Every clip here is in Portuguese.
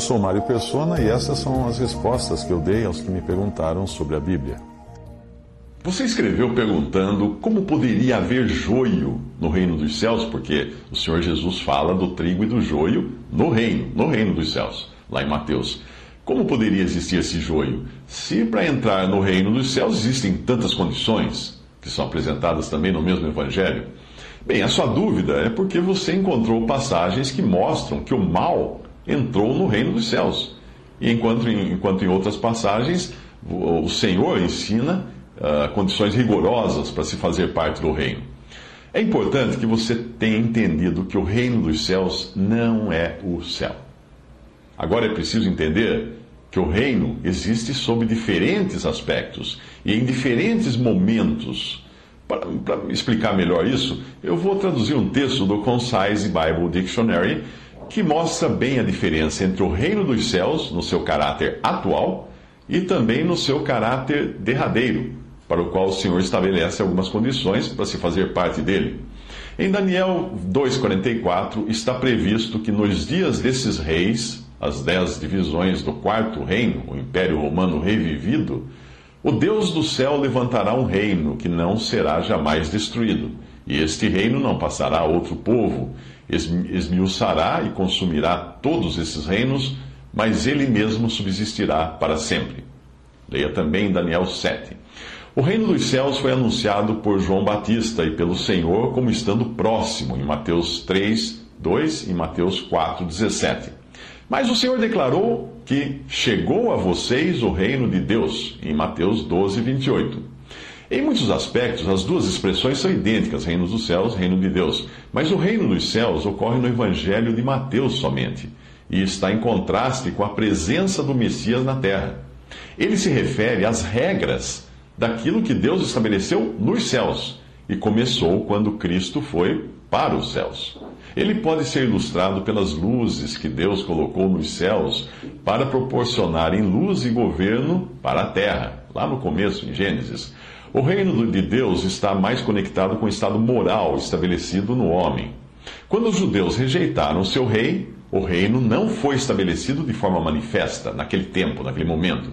Eu sou Mário Persona e essas são as respostas que eu dei aos que me perguntaram sobre a Bíblia. Você escreveu perguntando como poderia haver joio no reino dos céus, porque o Senhor Jesus fala do trigo e do joio no reino, no reino dos céus, lá em Mateus. Como poderia existir esse joio? Se para entrar no reino dos céus existem tantas condições, que são apresentadas também no mesmo Evangelho? Bem, a sua dúvida é porque você encontrou passagens que mostram que o mal entrou no reino dos céus. E enquanto, enquanto em outras passagens, o Senhor ensina uh, condições rigorosas para se fazer parte do reino. É importante que você tenha entendido que o reino dos céus não é o céu. Agora é preciso entender que o reino existe sob diferentes aspectos e em diferentes momentos. Para, para, explicar melhor isso, eu vou traduzir um texto do Concise Bible Dictionary que mostra bem a diferença entre o reino dos céus, no seu caráter atual, e também no seu caráter derradeiro, para o qual o Senhor estabelece algumas condições para se fazer parte dele. Em Daniel 2,44 está previsto que nos dias desses reis, as dez divisões do quarto reino, o Império Romano revivido, o Deus do céu levantará um reino que não será jamais destruído, e este reino não passará a outro povo, esmiuçará e consumirá todos esses reinos, mas ele mesmo subsistirá para sempre. Leia também Daniel 7. O reino dos céus foi anunciado por João Batista e pelo Senhor como estando próximo, em Mateus 3, 2 e Mateus 4, 17. Mas o Senhor declarou que chegou a vocês o reino de Deus, em Mateus 12, 28. Em muitos aspectos, as duas expressões são idênticas, reino dos céus, reino de Deus. Mas o reino dos céus ocorre no Evangelho de Mateus somente, e está em contraste com a presença do Messias na terra. Ele se refere às regras daquilo que Deus estabeleceu nos céus, e começou quando Cristo foi para os céus. Ele pode ser ilustrado pelas luzes que Deus colocou nos céus para proporcionarem luz e governo para a terra, lá no começo, em Gênesis. O reino de Deus está mais conectado com o estado moral estabelecido no homem. Quando os judeus rejeitaram seu rei, o reino não foi estabelecido de forma manifesta naquele tempo, naquele momento.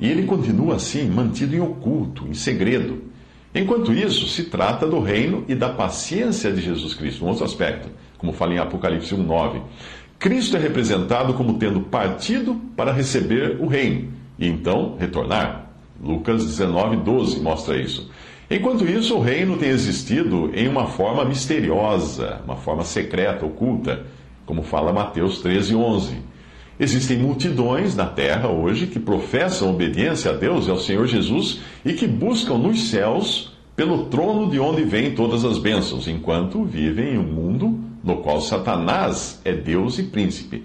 E ele continua assim, mantido em oculto, em segredo. Enquanto isso, se trata do reino e da paciência de Jesus Cristo, um outro aspecto como fala em Apocalipse 1,9. Cristo é representado como tendo partido para receber o reino e então retornar. Lucas 19,12 mostra isso. Enquanto isso, o reino tem existido em uma forma misteriosa, uma forma secreta, oculta, como fala Mateus 13,11. Existem multidões na terra hoje que professam obediência a Deus e ao Senhor Jesus e que buscam nos céus pelo trono de onde vêm todas as bênçãos, enquanto vivem em um mundo no qual Satanás é Deus e príncipe.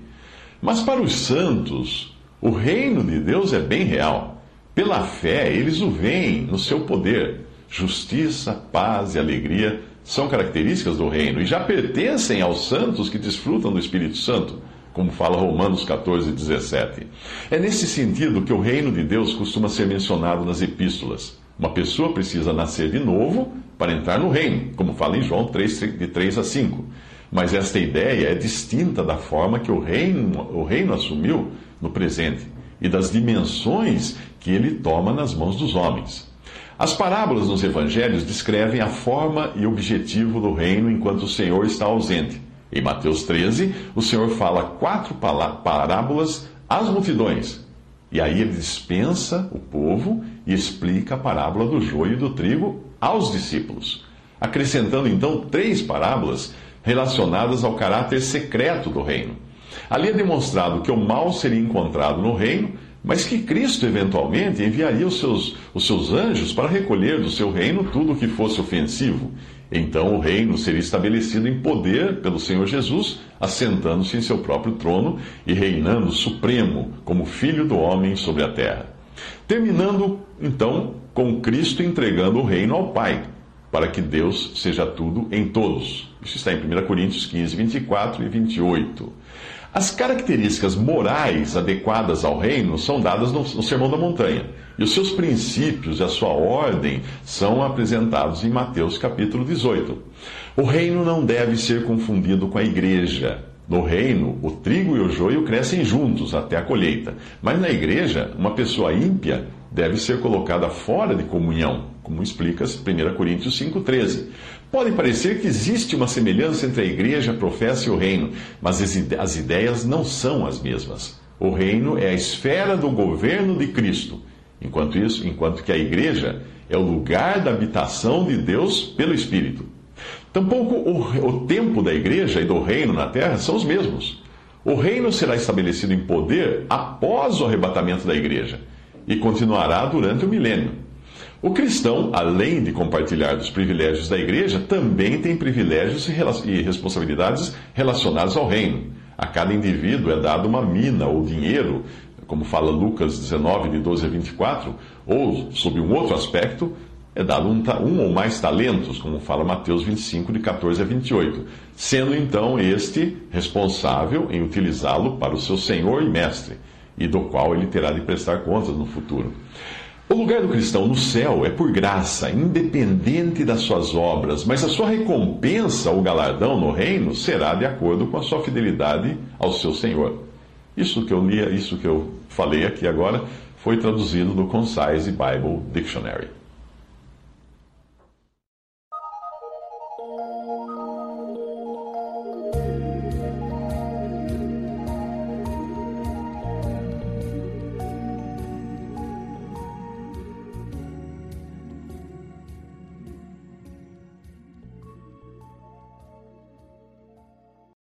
Mas para os santos, o reino de Deus é bem real. Pela fé, eles o veem no seu poder. Justiça, paz e alegria são características do reino e já pertencem aos santos que desfrutam do Espírito Santo, como fala Romanos 14, 17. É nesse sentido que o reino de Deus costuma ser mencionado nas epístolas. Uma pessoa precisa nascer de novo para entrar no reino, como fala em João 3, de 3 a 5. Mas esta ideia é distinta da forma que o reino, o reino assumiu no presente e das dimensões que ele toma nas mãos dos homens. As parábolas nos evangelhos descrevem a forma e objetivo do reino enquanto o Senhor está ausente. Em Mateus 13, o Senhor fala quatro parábolas às multidões. E aí ele dispensa o povo e explica a parábola do joio e do trigo aos discípulos, acrescentando então três parábolas relacionadas ao caráter secreto do reino. Ali é demonstrado que o mal seria encontrado no reino, mas que Cristo eventualmente enviaria os seus, os seus anjos para recolher do seu reino tudo o que fosse ofensivo Então o reino seria estabelecido em poder pelo Senhor Jesus, assentando-se em seu próprio trono e reinando supremo como Filho do homem sobre a terra. Terminando, então, com Cristo entregando o reino ao Pai, para que Deus seja tudo em todos. Isso está em 1 Coríntios 15, 24 e 28. As características morais adequadas ao reino são dadas no, Sermão da Montanha, e os seus princípios e a sua ordem são apresentados em Mateus capítulo 18. O reino não deve ser confundido com a igreja. No reino, o trigo e o joio crescem juntos até a colheita, mas na igreja, uma pessoa ímpia deve ser colocada fora de comunhão, como explica 1 Coríntios 5,13. Pode parecer que existe uma semelhança entre a igreja, a professa e o reino, mas as ideias não são as mesmas. O reino é a esfera do governo de Cristo, enquanto isso, enquanto que a igreja é o lugar da habitação de Deus pelo Espírito. Tampouco o, o tempo da igreja e do reino na terra são os mesmos. O reino será estabelecido em poder após o arrebatamento da igreja e continuará durante o milênio. O cristão, além de compartilhar dos privilégios da igreja, também tem privilégios e responsabilidades relacionados ao reino. A cada indivíduo é dado uma mina ou dinheiro, como fala Lucas 19, de 12 a 24, ou, sob um outro aspecto, é dado um, um, ou mais talentos, como fala Mateus 25, de 14 a 28, sendo então este responsável em utilizá-lo para o seu senhor e mestre e do qual ele terá de prestar contas no futuro. O lugar do cristão no céu é por graça, independente das suas obras, mas a sua recompensa ou galardão no reino será de acordo com a sua fidelidade ao seu Senhor. Isso que eu li, isso que eu falei aqui agora, foi traduzido no Concise Bible Dictionary.